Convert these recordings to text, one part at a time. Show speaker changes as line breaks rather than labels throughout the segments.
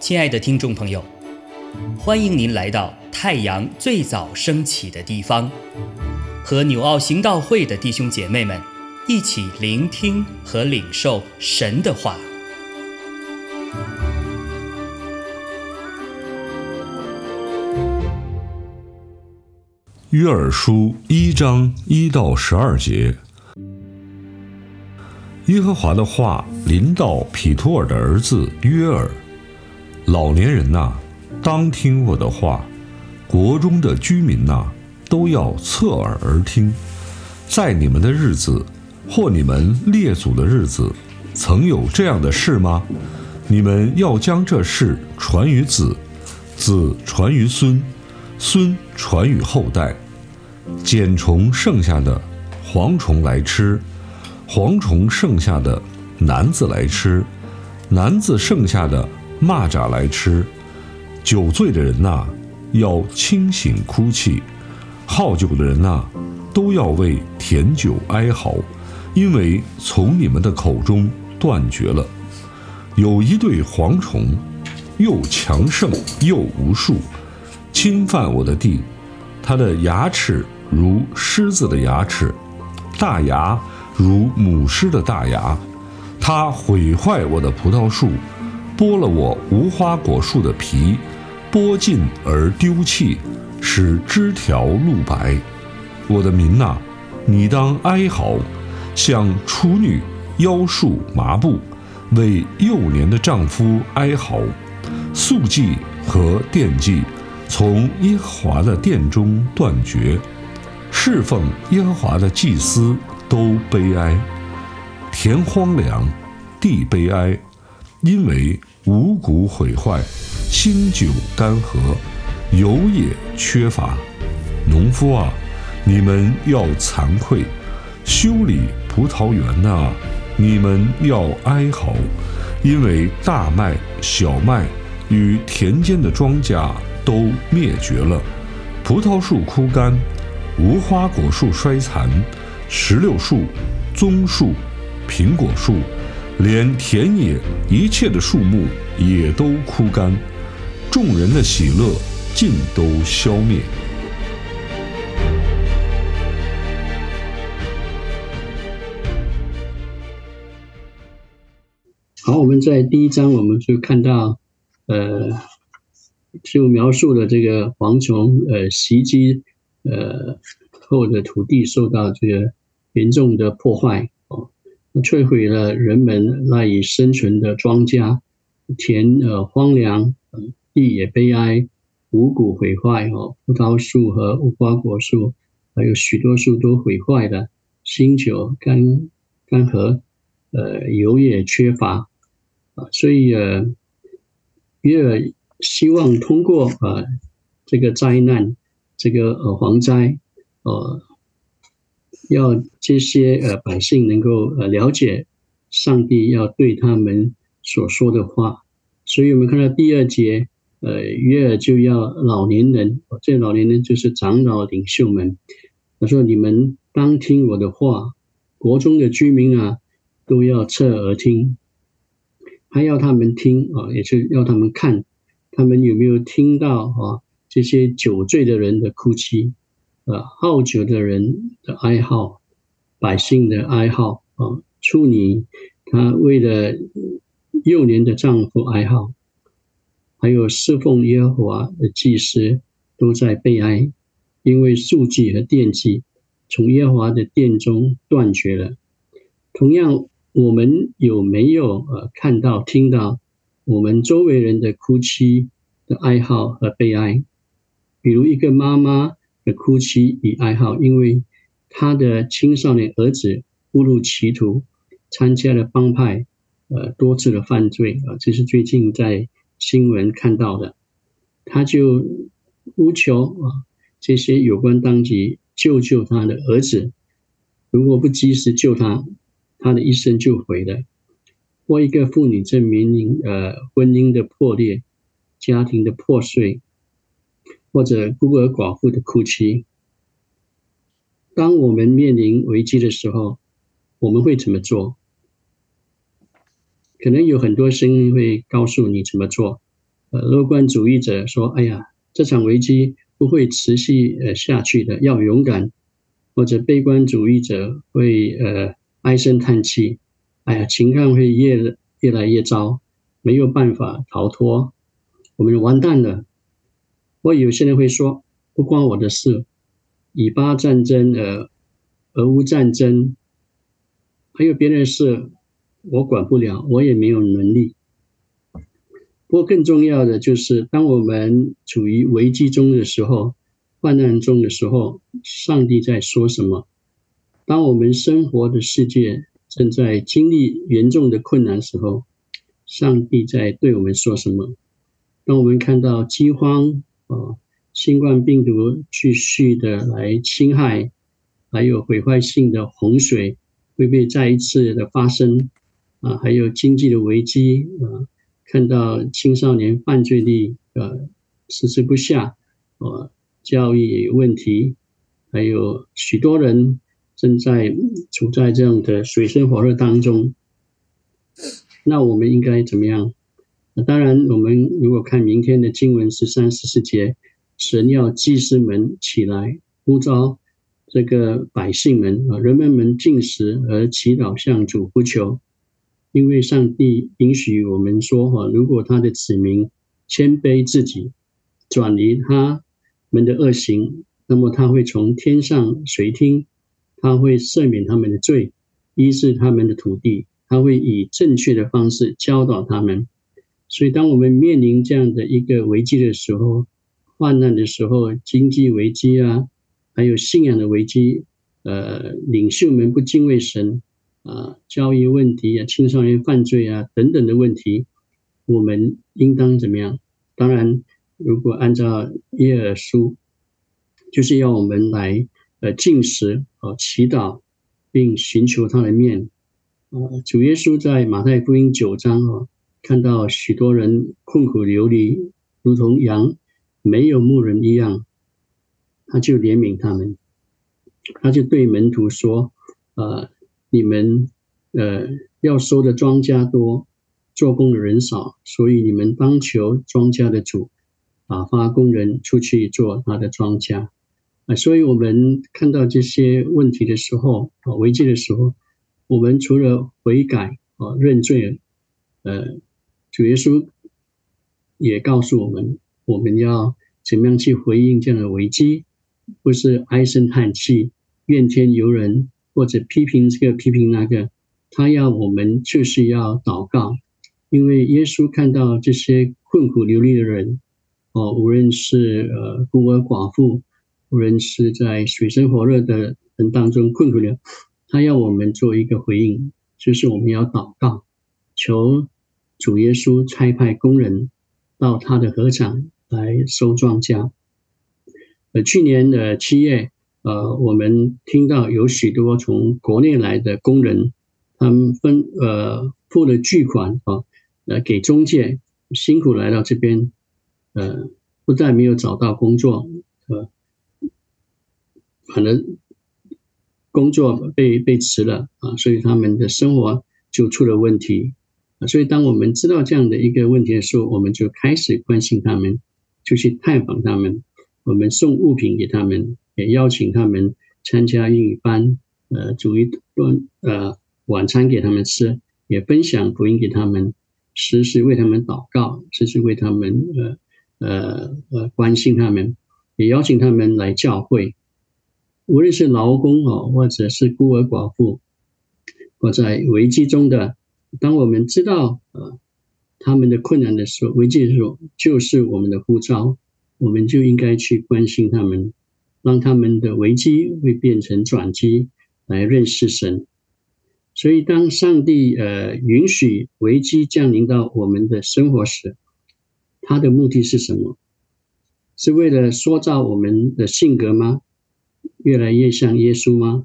亲爱的听众朋友，欢迎您来到太阳最早升起的地方，和纽奥行道会的弟兄姐妹们一起聆听和领受神的话。
约珥书一章一到十二节，耶和华的话临到匹托尔的儿子约尔。老年人呐，当听我的话；国中的居民呐，都要侧耳而听。在你们的日子，或你们列祖的日子，曾有这样的事吗？你们要将这事传于子，子传于孙，孙传于后代。茧虫剩下的，蝗虫来吃；蝗虫剩下的，男子来吃；男子剩下的。蚂蚱来吃，酒醉的人呐，要清醒哭泣；好酒的人呐，都要为甜酒哀嚎，因为从你们的口中断绝了。有一对蝗虫，又强盛又无数，侵犯我的地。它的牙齿如狮子的牙齿，大牙如母狮的大牙。它毁坏我的葡萄树。剥了我无花果树的皮，剥尽而丢弃，使枝条露白。我的民呐，你当哀嚎，像处女腰束麻布，为幼年的丈夫哀嚎。素祭和奠祭从耶和华的殿中断绝，侍奉耶和华的祭司都悲哀。田荒凉，地悲哀，因为。五谷毁坏，新酒干涸，油也缺乏。农夫啊，你们要惭愧；修理葡萄园呐，你们要哀嚎，因为大麦、小麦与田间的庄稼都灭绝了。葡萄树枯干，无花果树衰残，石榴树、棕树、苹果树。连田野一切的树木也都枯干，众人的喜乐尽都消灭。
好，我们在第一章我们就看到，呃，就描述了这个蝗虫呃袭击呃后的土地受到这个严重的破坏哦。摧毁了人们赖以生存的庄稼，田呃荒凉，地也悲哀，五谷毁坏哦，葡萄树和无花果树，还有许多树都毁坏了，新酒干干涸，呃油也缺乏啊，所以呃约尔希望通过呃这个灾难，这个呃蝗灾，呃。要这些呃百姓能够呃了解上帝要对他们所说的话，所以我们看到第二节，呃约尔就要老年人，这老年人就是长老领袖们，他说你们当听我的话，国中的居民啊都要侧耳听，还要他们听啊，也是要他们看，他们有没有听到啊这些酒醉的人的哭泣。呃，好酒的人的爱好，百姓的爱好啊，处女她为了幼年的丈夫爱好，还有侍奉耶和华的祭司都在悲哀，因为数据和惦记从耶和华的殿中断绝了。同样，我们有没有呃看到、听到我们周围人的哭泣的爱好和悲哀？比如一个妈妈。的哭泣与哀嚎，因为他的青少年儿子误入歧途，参加了帮派，呃，多次的犯罪啊，这是最近在新闻看到的。他就呼求啊，这些有关当局救救他的儿子，如果不及时救他，他的一生就毁了。或一个妇女证明，呃，婚姻的破裂，家庭的破碎。或者孤儿寡妇的哭泣。当我们面临危机的时候，我们会怎么做？可能有很多声音会告诉你怎么做。呃，乐观主义者说：“哎呀，这场危机不会持续呃下去的，要勇敢。”或者悲观主义者会呃唉声叹气：“哎呀，情况会越越来越糟，没有办法逃脱，我们完蛋了。”或有些人会说：“不关我的事，以巴战争、呃俄乌战争，还有别人的事，我管不了，我也没有能力。”不过，更重要的就是，当我们处于危机中的时候、患难中的时候，上帝在说什么？当我们生活的世界正在经历严重的困难时候，上帝在对我们说什么？当我们看到饥荒啊、新冠病毒继续的来侵害，还有毁坏性的洪水会被再一次的发生啊，还有经济的危机啊。看到青少年犯罪率呃迟迟不下，呃教育也有问题，还有许多人正在处在这样的水深火热当中。那我们应该怎么样？当然，我们如果看明天的经文十三十四节，神要祭司们起来呼召这个百姓们啊，人们们进食而祈祷向主呼求。因为上帝允许我们说哈，如果他的子民谦卑自己，转离他们的恶行，那么他会从天上垂听，他会赦免他们的罪，医治他们的土地，他会以正确的方式教导他们。所以，当我们面临这样的一个危机的时候，患难的时候，经济危机啊，还有信仰的危机，呃，领袖们不敬畏神。啊，教育问题啊，青少年犯罪啊等等的问题，我们应当怎么样？当然，如果按照耶尔书，就是要我们来呃进食啊，祈祷，并寻求他的面。啊，主耶稣在马太福音九章啊，看到许多人困苦流离，如同羊没有牧人一样，他就怜悯他们，他就对门徒说：啊。你们呃要收的庄稼多，做工的人少，所以你们当求庄稼的主啊发工人出去做他的庄稼啊。所以我们看到这些问题的时候啊，危机的时候，我们除了悔改啊认罪，呃，主耶稣也告诉我们，我们要怎么样去回应这样的危机，不是唉声叹气、怨天尤人。或者批评这个批评那个，他要我们就是要祷告，因为耶稣看到这些困苦流离的人，哦，无论是呃孤儿寡妇，无论是在水深火热的人当中困苦的，他要我们做一个回应，就是我们要祷告，求主耶稣差派工人到他的禾场来收庄稼。呃，去年的七月。呃，我们听到有许多从国内来的工人，他们分呃付了巨款啊，呃给中介，辛苦来到这边，呃不但没有找到工作，呃可能工作被被辞了啊，所以他们的生活就出了问题。所以当我们知道这样的一个问题的时候，我们就开始关心他们，就去探访他们，我们送物品给他们。也邀请他们参加英语班，呃，煮一顿呃晚餐给他们吃，也分享福音给他们，时时为他们祷告，时时为他们呃呃呃关心他们，也邀请他们来教会。无论是劳工哦，或者是孤儿寡妇，或在危机中的，当我们知道呃他们的困难的时候，危机的时候，就是我们的呼召，我们就应该去关心他们。让他们的危机会变成转机，来认识神。所以，当上帝呃允许危机降临到我们的生活时，他的目的是什么？是为了塑造我们的性格吗？越来越像耶稣吗？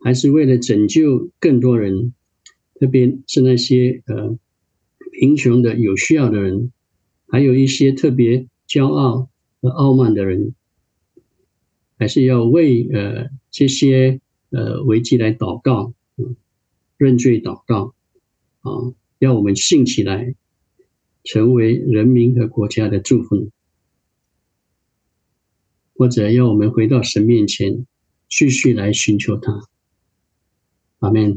还是为了拯救更多人，特别是那些呃贫穷的、有需要的人，还有一些特别骄傲和傲慢的人？还是要为呃这些呃危机来祷告，认罪祷告啊，要我们信起来，成为人民和国家的祝福，或者要我们回到神面前，继续来寻求他。阿门。